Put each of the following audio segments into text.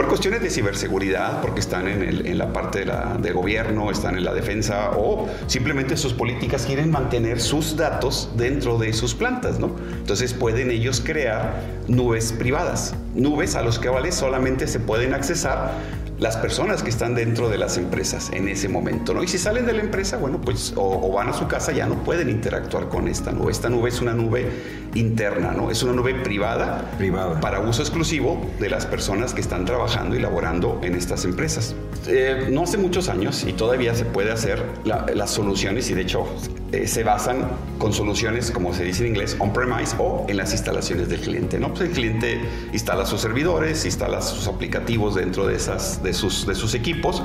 por cuestiones de ciberseguridad, porque están en, la parte de, gobierno, están en la defensa o simplemente sus políticas quieren mantener sus datos dentro de sus plantas, ¿no? Entonces pueden ellos crear nubes privadas, nubes a los que vale solamente se pueden accesar las personas que están dentro de las empresas en ese momento, ¿no? Y si salen de la empresa, bueno, pues o, van a su casa ya no pueden interactuar con esta nube. Esta nube es una nube interna, ¿no? Es una nube privada, privada. para uso exclusivo de las personas que están trabajando y laborando en estas empresas. Eh, no hace muchos años y todavía se puede hacer las soluciones y de hecho eh, se basan con soluciones, como se dice en inglés, on-premise o en las instalaciones del cliente, ¿no? Pues el cliente instala sus servidores, instala sus aplicativos dentro de esas de sus, de sus equipos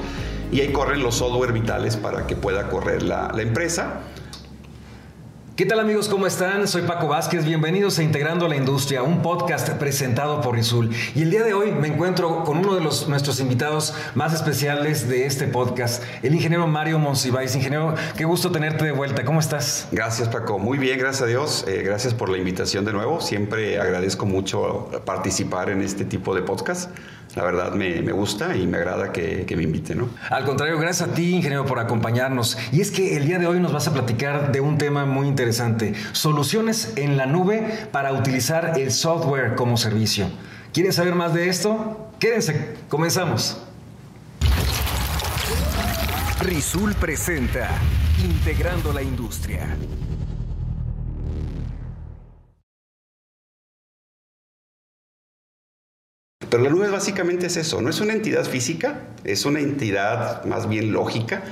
y ahí corren los software vitales para que pueda correr la, la empresa. ¿Qué tal amigos? ¿Cómo están? Soy Paco Vázquez. Bienvenidos a Integrando la Industria, un podcast presentado por Rizul. Y el día de hoy me encuentro con uno de los, nuestros invitados más especiales de este podcast, el ingeniero Mario Monsiváis. Ingeniero, qué gusto tenerte de vuelta. ¿Cómo estás? Gracias Paco. Muy bien, gracias a Dios. Eh, gracias por la invitación de nuevo. Siempre agradezco mucho participar en este tipo de podcast la verdad me, gusta y me agrada que, me invite, ¿no? Al contrario, gracias a ti, ingeniero, por acompañarnos. Y es que el día de hoy nos vas a platicar de un tema muy interesante, soluciones en la nube para utilizar el software como servicio. ¿Quieren saber más de esto? Quédense, comenzamos. Rizul presenta Integrando la Industria. Pero la nube básicamente es eso, no es una entidad física, es una entidad más bien lógica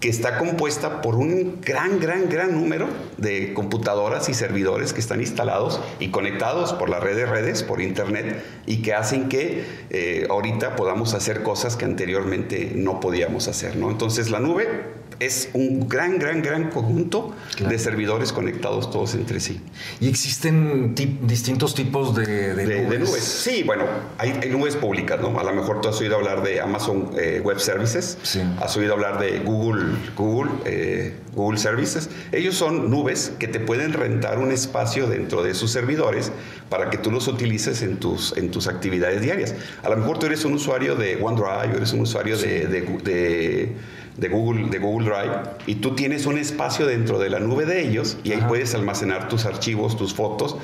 que está compuesta por un gran, gran, gran número de computadoras y servidores que están instalados y conectados por la red de redes, por Internet, y que hacen que eh, ahorita podamos hacer cosas que anteriormente no podíamos hacer. ¿no? Entonces la nube es un gran, gran, gran conjunto de servidores conectados todos entre sí. ¿Y existen distintos tipos de, nubes? Sí, bueno, hay, nubes públicas, ¿no? A lo mejor tú has oído hablar de Amazon eh, Web Services, sí. has oído hablar de Google, Google, eh, Google Services. Ellos son nubes que te pueden rentar un espacio dentro de sus servidores para que tú los utilices en tus, en tus actividades diarias. A lo mejor tú eres un usuario de OneDrive, eres un usuario de de Google, de Google Drive y tú tienes un espacio dentro de la nube de ellos y ahí puedes almacenar tus archivos, tus fotos.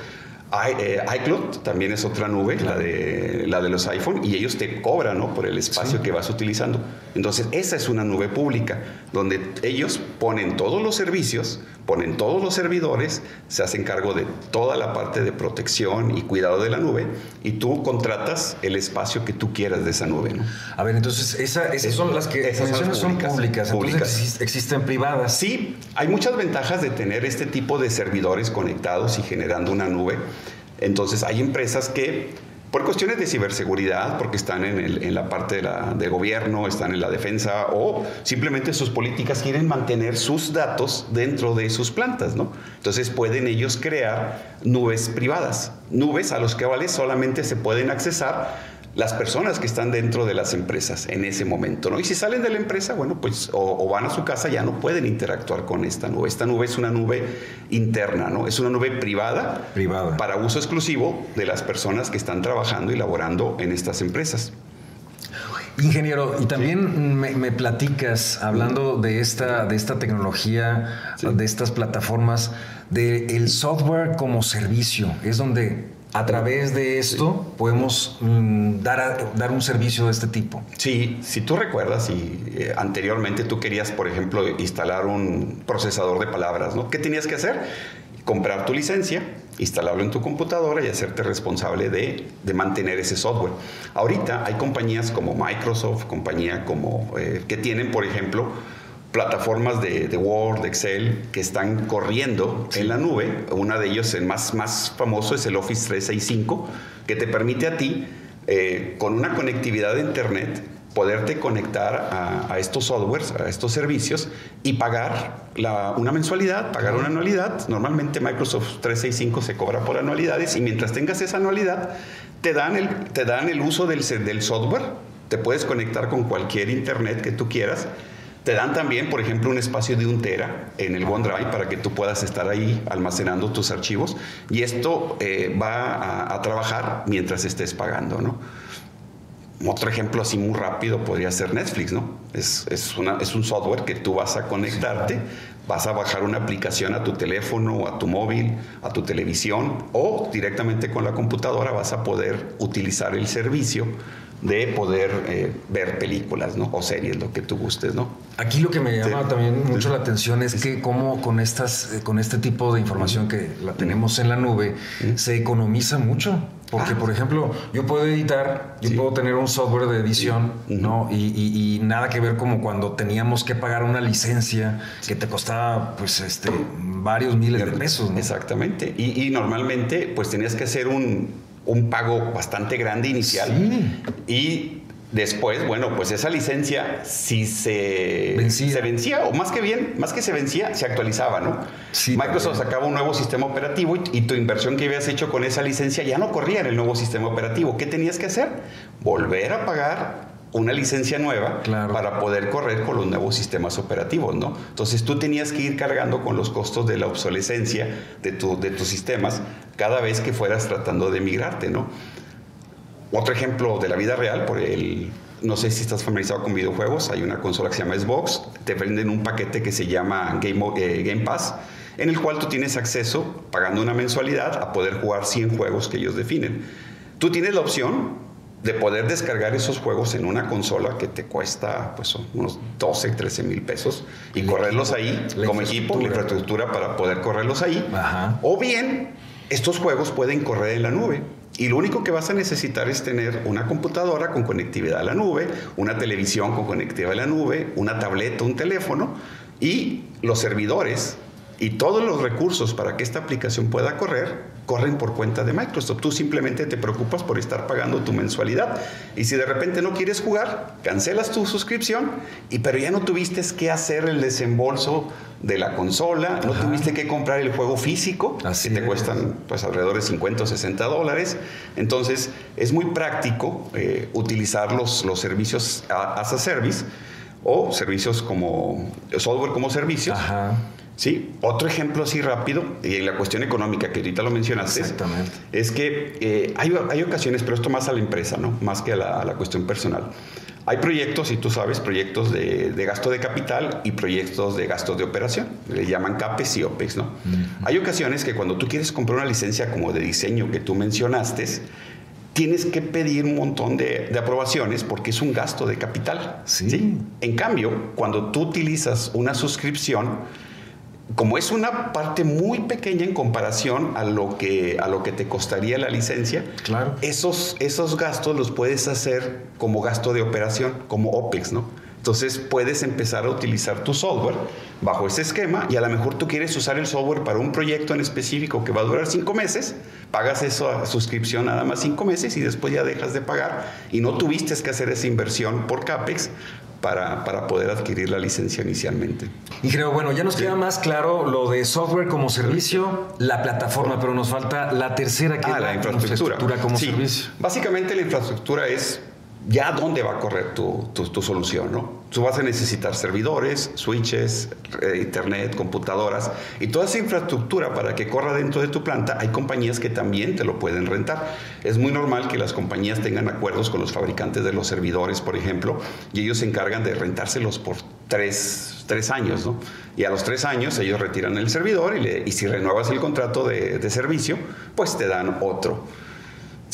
Eh, iCloud también es otra nube, la, de, la de los iPhone, y ellos te cobran ¿no? por el espacio que vas utilizando. Entonces, esa es una nube pública, donde ellos ponen todos los servicios ponen todos los servidores, se hacen cargo de toda la parte de protección y cuidado de la nube y tú contratas el espacio que tú quieras de esa nube. A ver, entonces esas son las que esas son públicas, públicas. existen privadas. Sí, hay muchas ventajas de tener este tipo de servidores conectados y generando una nube. Entonces hay empresas que por cuestiones de ciberseguridad, porque están en, la parte de, gobierno, están en la defensa o simplemente sus políticas quieren mantener sus datos dentro de sus plantas, ¿no? Entonces pueden ellos crear nubes privadas, nubes a los que vale solamente se pueden accesar las personas que están dentro de las empresas en ese momento, ¿no? Y si salen de la empresa, bueno, pues o, van a su casa ya no pueden interactuar con esta nube. Esta nube es una nube interna, ¿no? Es una nube privada, privada. para uso exclusivo de las personas que están trabajando y laborando en estas empresas. Ingeniero, y también me, platicas, hablando de esta, de esta tecnología, de estas plataformas, del software como servicio, es donde a través de esto podemos mm, dar, dar un servicio de este tipo. Sí, si tú recuerdas y eh, anteriormente tú querías, por ejemplo, instalar un procesador de palabras, ¿no? ¿Qué tenías que hacer? Comprar tu licencia, instalarlo en tu computadora y hacerte responsable de, mantener ese software. Ahorita hay compañías como Microsoft, compañía como eh, que tienen, por ejemplo, plataformas de, Word, de Excel, que están corriendo en la nube. Una de ellos, el más, más famoso, es el Office 365, que te permite a ti, eh, con una conectividad de Internet, poderte conectar a, estos softwares, a estos servicios y pagar una mensualidad, pagar una anualidad. Normalmente Microsoft 365 se cobra por anualidades y mientras tengas esa anualidad, te dan el, te dan el uso del, del software, te puedes conectar con cualquier Internet que tú quieras te dan también, por ejemplo, un espacio de un tera en el OneDrive para que tú puedas estar ahí almacenando tus archivos y esto eh, va a, trabajar mientras estés pagando, ¿no? otro ejemplo así muy rápido podría ser Netflix, ¿no? Es, es, un software que tú vas a conectarte, vas a bajar una aplicación a tu teléfono, a tu móvil, a tu televisión o directamente con la computadora vas a poder utilizar el servicio de poder eh, ver películas, ¿no? O series, lo que tú gustes, ¿no? Aquí lo que me llama también mucho la atención es que cómo con estas, eh, con este tipo de información que la tenemos en la nube, se economiza mucho. Porque, Ah. por ejemplo, yo puedo editar, yo Sí. puedo tener un software de edición. ¿no? Y, y- y nada que ver como cuando teníamos que pagar una licencia que te costaba, pues, este, varios miles de pesos, ¿no? Exactamente. Y, y normalmente, pues tenías que hacer un, un pago bastante grande inicial. Sí. Y después, bueno, pues esa licencia, si se Vencía. se vencía, o más que bien, más que se vencía, se actualizaba, ¿no? Sí, Microsoft también. sacaba un nuevo sistema operativo y, y tu inversión que habías hecho con esa licencia ya no corría en el nuevo sistema operativo. ¿Qué tenías que hacer? Volver a pagar una licencia nueva Claro. para poder correr con los nuevos sistemas operativos, ¿no? Entonces tú tenías que ir cargando con los costos de la obsolescencia de, tu, de tus sistemas cada vez que fueras tratando de migrarte, ¿no? Otro ejemplo de la vida real, por el, no sé si estás familiarizado con videojuegos, hay una consola que se llama Xbox, te venden un paquete que se llama Game, eh, Game Pass, en el cual tú tienes acceso, pagando una mensualidad, a poder jugar 100 juegos que ellos definen. Tú tienes la opción de poder descargar esos juegos en una consola que te cuesta pues, unos 12, 13 mil pesos y El correrlos equipo, ahí como equipo, la infraestructura para poder correrlos ahí. Ajá. O bien, estos juegos pueden correr en la nube. Y lo único que vas a necesitar es tener una computadora con conectividad a la nube, una televisión con conectividad a la nube, una tableta, un teléfono y los servidores y todos los recursos para que esta aplicación pueda correr corren por cuenta de Microsoft. Tú simplemente te preocupas por estar pagando tu mensualidad y si de repente no quieres jugar, cancelas tu suscripción y pero ya no tuviste que hacer el desembolso de la consola, no tuviste que comprar el juego físico Así que te es. cuestan pues alrededor de 50 o 60 dólares. Entonces es muy práctico eh, utilizar los, los servicios as a service o servicios como software como servicios. Ajá. Sí, otro ejemplo así rápido, y en la cuestión económica que ahorita lo mencionaste, Exactamente. es que eh, hay, hay ocasiones, pero esto más a la empresa, ¿no? Más que a la, a la cuestión personal. Hay proyectos, y tú sabes, proyectos de, de gasto de capital y proyectos de gastos de operación. Le llaman CAPEX y OPEX, ¿no? Hay ocasiones que cuando tú quieres comprar una licencia como de diseño que tú mencionaste, tienes que pedir un montón de, de aprobaciones porque es un gasto de capital. Sí. En cambio, cuando tú utilizas una suscripción, como es una parte muy pequeña en comparación a lo que, a lo que te costaría la licencia, Claro. esos, esos gastos los puedes hacer como gasto de operación, como OPEX, ¿no? Entonces puedes empezar a utilizar tu software bajo ese esquema y a lo mejor tú quieres usar el software para un proyecto en específico que va a durar cinco meses, pagas esa suscripción nada más cinco meses y después ya dejas de pagar y no tuviste que hacer esa inversión por CAPEX para, para poder adquirir la licencia inicialmente. Y creo, bueno, ya nos queda más claro lo de software como servicio, la plataforma, pero nos falta la tercera que Ah, es la infraestructura. como Sí. servicio. Básicamente la infraestructura es ya dónde va a correr tu, tu- tu solución, ¿no? Tú vas a necesitar servidores, switches, eh, internet, computadoras y toda esa infraestructura para que corra dentro de tu planta. Hay compañías que también te lo pueden rentar. Es muy normal que las compañías tengan acuerdos con los fabricantes de los servidores, por ejemplo, y ellos se encargan de rentárselos por tres, tres años, ¿no? Y a los tres años ellos retiran el servidor y, le- y si renuevas el contrato de, de servicio, pues te dan otro.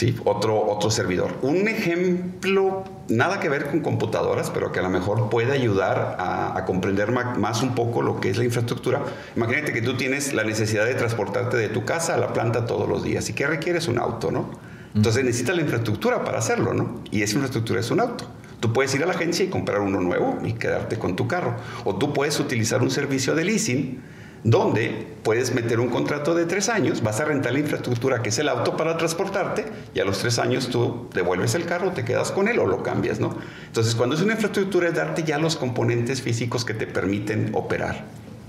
Sí, otro, otro servidor. Un ejemplo, nada que ver con computadoras, pero que a lo mejor puede ayudar a, a comprender más un poco lo que es la infraestructura. Imagínate que tú tienes la necesidad de transportarte de tu casa a la planta todos los días. ¿Y qué requieres? Un auto, ¿no? Entonces necesitas la infraestructura para hacerlo, ¿no? Y esa infraestructura es un auto. Tú puedes ir a la agencia y comprar uno nuevo y quedarte con tu carro. O tú puedes utilizar un servicio de leasing donde puedes meter un contrato de tres años, vas a rentar la infraestructura que es el auto para transportarte y a los tres años tú devuelves el carro, te quedas con él o lo cambias, ¿no? Entonces cuando es una infraestructura es darte ya los componentes físicos que te permiten operar.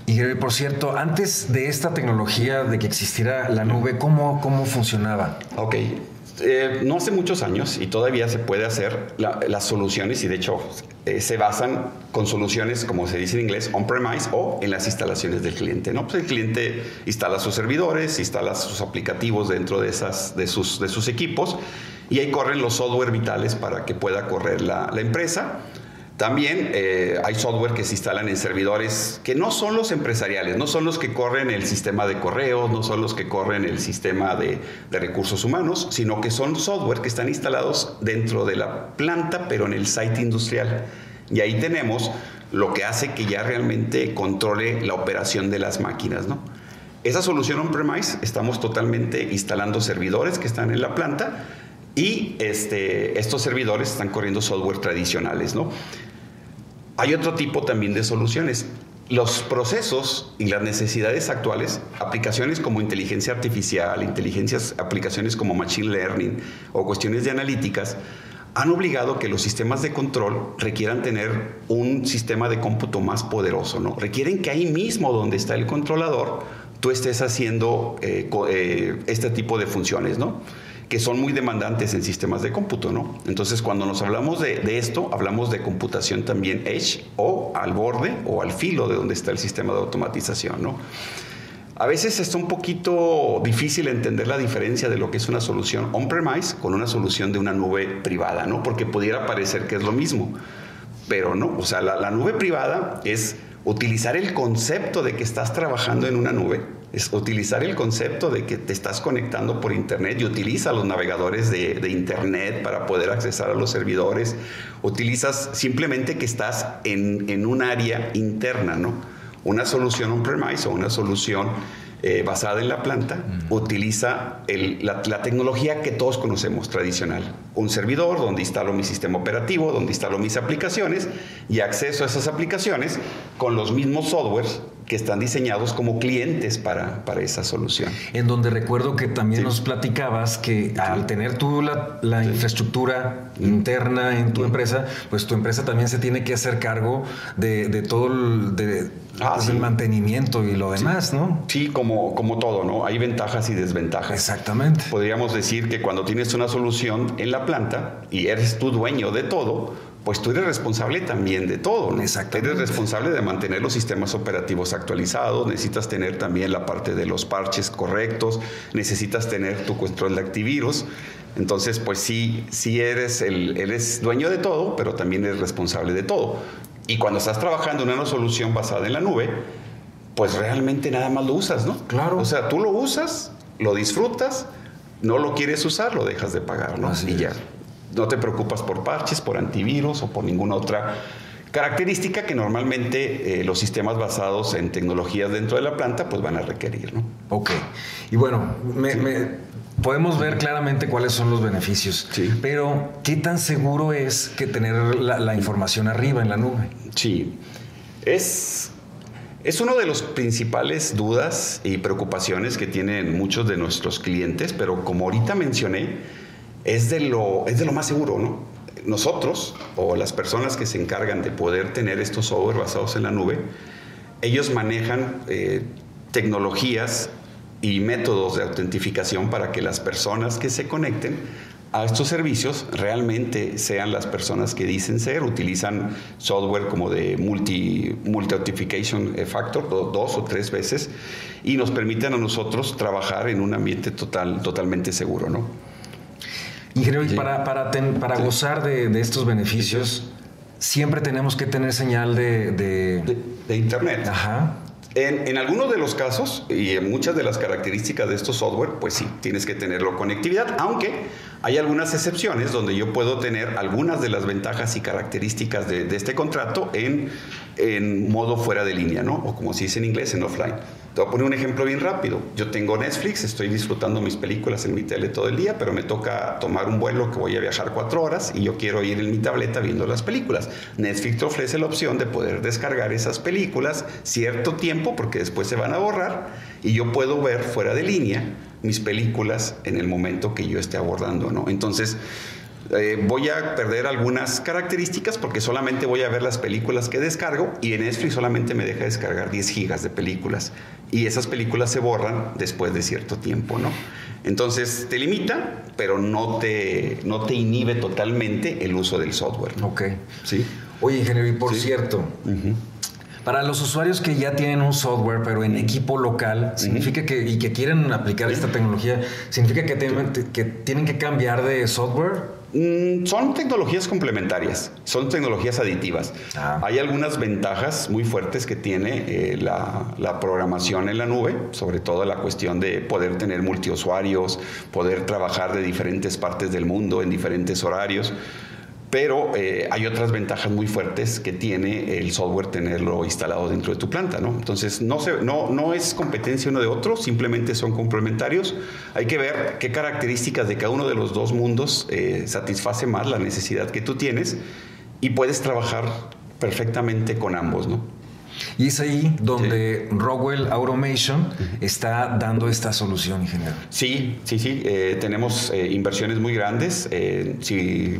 Y Gary, por cierto, antes de esta tecnología de que existiera la nube, ¿cómo, cómo funcionaba? Ok. Eh, no hace muchos años y todavía se puede hacer la- las soluciones y de hecho eh, se basan con soluciones como se dice en inglés on-premise o en las instalaciones del cliente. ¿no? Pues el cliente instala sus servidores, instala sus aplicativos dentro de, esas, de, sus, de sus equipos y ahí corren los software vitales para que pueda correr la, la empresa. También eh, hay software que se instalan en servidores que no son los empresariales, no son los que corren el sistema de correos, no son los que corren el sistema de, de, recursos humanos, sino que son software que están instalados dentro de la planta, pero en el site industrial. Y ahí tenemos lo que hace que ya realmente controle la operación de las máquinas, ¿no? Esa solución on-premise estamos totalmente instalando servidores que están en la planta y este, estos servidores están corriendo software tradicionales, ¿no? Hay otro tipo también de soluciones. Los procesos y las necesidades actuales, aplicaciones como inteligencia artificial, inteligencias, aplicaciones como machine learning o cuestiones de analíticas, han obligado que los sistemas de control requieran tener un sistema de cómputo más poderoso, ¿no? Requieren que ahí mismo donde está el controlador, tú estés haciendo eh, eh, este tipo de funciones, ¿no? Que son muy demandantes en sistemas de cómputo, ¿no? Entonces, cuando nos hablamos de, esto, hablamos de computación también edge o al borde o al filo de donde está el sistema de automatización, ¿no? A veces está un poquito difícil entender la diferencia de lo que es una solución on-premise con una solución de una nube privada, ¿no? Porque pudiera parecer que es lo mismo, pero no. O sea, la nube privada es utilizar el concepto de que estás trabajando en una nube, es utilizar el concepto de que te estás conectando por Internet y utiliza los navegadores de, de, Internet para poder accesar a los servidores, utilizas simplemente que estás en, en un área interna, ¿no? Una solución on-premise o una solución eh, basada en la planta, mm. utiliza el, la, la, tecnología que todos conocemos tradicional. Un servidor donde instalo mi sistema operativo, donde instalo mis aplicaciones y acceso a esas aplicaciones con los mismos softwares que están diseñados como clientes para, para esa solución. En donde recuerdo que también sí. nos platicabas que sí. al tener tú la, la sí. infraestructura interna en tu empresa, pues tu empresa también se tiene que hacer cargo de, de todo el, de, ah, pues el mantenimiento y lo demás, ¿no? Sí, como, como todo, ¿no? Hay ventajas y desventajas. Exactamente. Podríamos decir que cuando tienes una solución en la planta y eres tú dueño de todo, pues tú eres responsable también de todo. ¿no? Eres responsable de mantener los sistemas operativos actualizados, necesitas tener también la parte de los parches correctos, necesitas tener tu control de antivirus. Entonces, pues sí, sí eres, el, eres dueño de todo, pero también eres responsable de todo. Y cuando estás trabajando en una solución basada en la nube, pues realmente nada más lo usas, ¿no? Claro. O sea, tú lo usas, lo disfrutas, no lo quieres usar, lo dejas de pagar, ¿no? Así y es. No te preocupas por parches, por antivirus o por ninguna otra característica que normalmente eh, los sistemas basados en tecnologías dentro de la planta pues van a requerir. ¿no? Ok. Y bueno, me, sí. me, podemos ver claramente cuáles son los beneficios, sí. pero ¿qué tan seguro es que tener la, la información arriba en la nube? Sí, es es una de las principales dudas y preocupaciones que tienen muchos de nuestros clientes, pero como ahorita mencioné, es de lo, es de lo más seguro, ¿no? Nosotros o las personas que se encargan de poder tener estos software basados en la nube, ellos manejan eh, tecnologías y métodos de autentificación para que las personas que se conecten a estos servicios realmente sean las personas que dicen ser, utilizan software como de multi, multi authentication factor, dos o tres veces, y nos permiten a nosotros trabajar en un ambiente total, totalmente seguro, ¿no? Ingeniero, sí. y para, para, ten, para sí. gozar de, de, estos beneficios, siempre tenemos que tener señal de... De, de, de Internet. Ajá. En, en, algunos de los casos y en muchas de las características de estos software, pues sí, tienes que tenerlo conectividad, aunque hay algunas excepciones donde yo puedo tener algunas de las ventajas y características de, este contrato en, en, modo fuera de línea, ¿no? O como se dice en inglés, en offline. Te voy a poner un ejemplo bien rápido. Yo tengo Netflix, estoy disfrutando mis películas en mi tele todo el día, pero me toca tomar un vuelo que voy a viajar cuatro horas y yo quiero ir en mi tableta viendo las películas. Netflix ofrece la opción de poder descargar esas películas cierto tiempo, porque después se van a borrar, y yo puedo ver fuera de línea mis películas en el momento que yo esté abordando, ¿no? Entonces, eh, voy a perder algunas características porque solamente voy a ver las películas que descargo y en Netflix solamente me deja descargar 10 gigas de películas y esas películas se borran después de cierto tiempo, ¿no? Entonces te limita, pero no te, no te inhibe totalmente el uso del software. ¿no? Ok. Sí. Oye, ingeniero, y por sí. cierto, uh -huh. Para los usuarios que ya tienen un software, pero en equipo local, significa que, y que quieren aplicar esta tecnología, significa que, que tienen que cambiar de software. Mm, son tecnologías complementarias, son tecnologías aditivas. Ah. Hay algunas ventajas muy fuertes que tiene eh, la, la, programación en la nube, sobre todo la cuestión de poder tener multiusuarios, poder trabajar de diferentes partes del mundo en diferentes horarios pero eh, hay otras ventajas muy fuertes que tiene el software tenerlo instalado dentro de tu planta, ¿no? Entonces, no, se, no, no es competencia uno de otro, simplemente son complementarios. Hay que ver qué características de cada uno de los dos mundos eh, satisface más la necesidad que tú tienes y puedes trabajar perfectamente con ambos, ¿no? Y es ahí donde Rockwell Automation está dando esta solución, ingeniero. Sí, sí, sí. Eh, tenemos inversiones muy grandes. si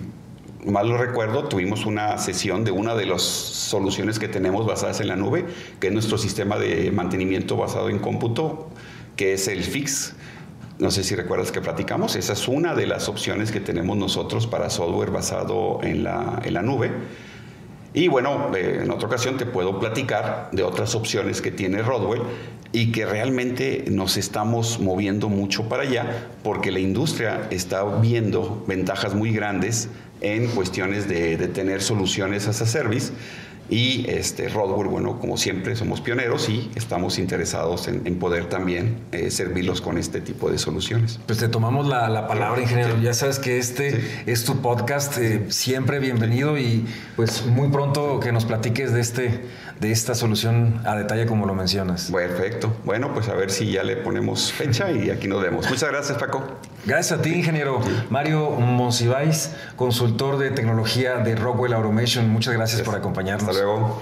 mal lo recuerdo, tuvimos una sesión de una de las soluciones que tenemos basadas en la nube, que es nuestro sistema de mantenimiento basado en cómputo, que es el FIX. No sé si recuerdas que platicamos. Esa es una de las opciones que tenemos nosotros para software basado en la, en la nube. Y bueno, eh, en otra ocasión te puedo platicar de otras opciones que tiene Rodwell y que realmente nos estamos moviendo mucho para allá porque la industria está viendo ventajas muy grandes en cuestiones de, tener soluciones as a service. Y este, Rodwell, bueno, como siempre, somos pioneros y estamos interesados en, poder también eh, servirlos con este tipo de soluciones. Pues te tomamos la, palabra, ingeniero. Ya sabes que este es tu podcast, eh, siempre bienvenido y pues muy pronto que nos platiques de este de esta solución a detalle como lo mencionas. Perfecto. Bueno, pues a ver si ya le ponemos fecha y aquí nos vemos. Muchas gracias, Paco. Gracias a ti, ingeniero Mario Monsiváis, consultor de tecnología de Rockwell Automation. Muchas gracias, por acompañarnos. Hasta luego.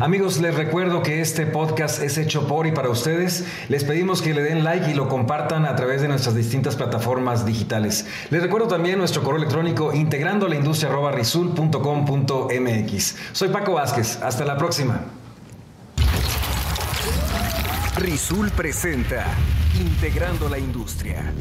Amigos, les recuerdo que este podcast es hecho por y para ustedes. Les pedimos que le den like y lo compartan a través de nuestras distintas plataformas digitales. Les recuerdo también nuestro correo electrónico integrando la industria Soy Paco Vázquez. Hasta la próxima. Rizul presenta Integrando la industria.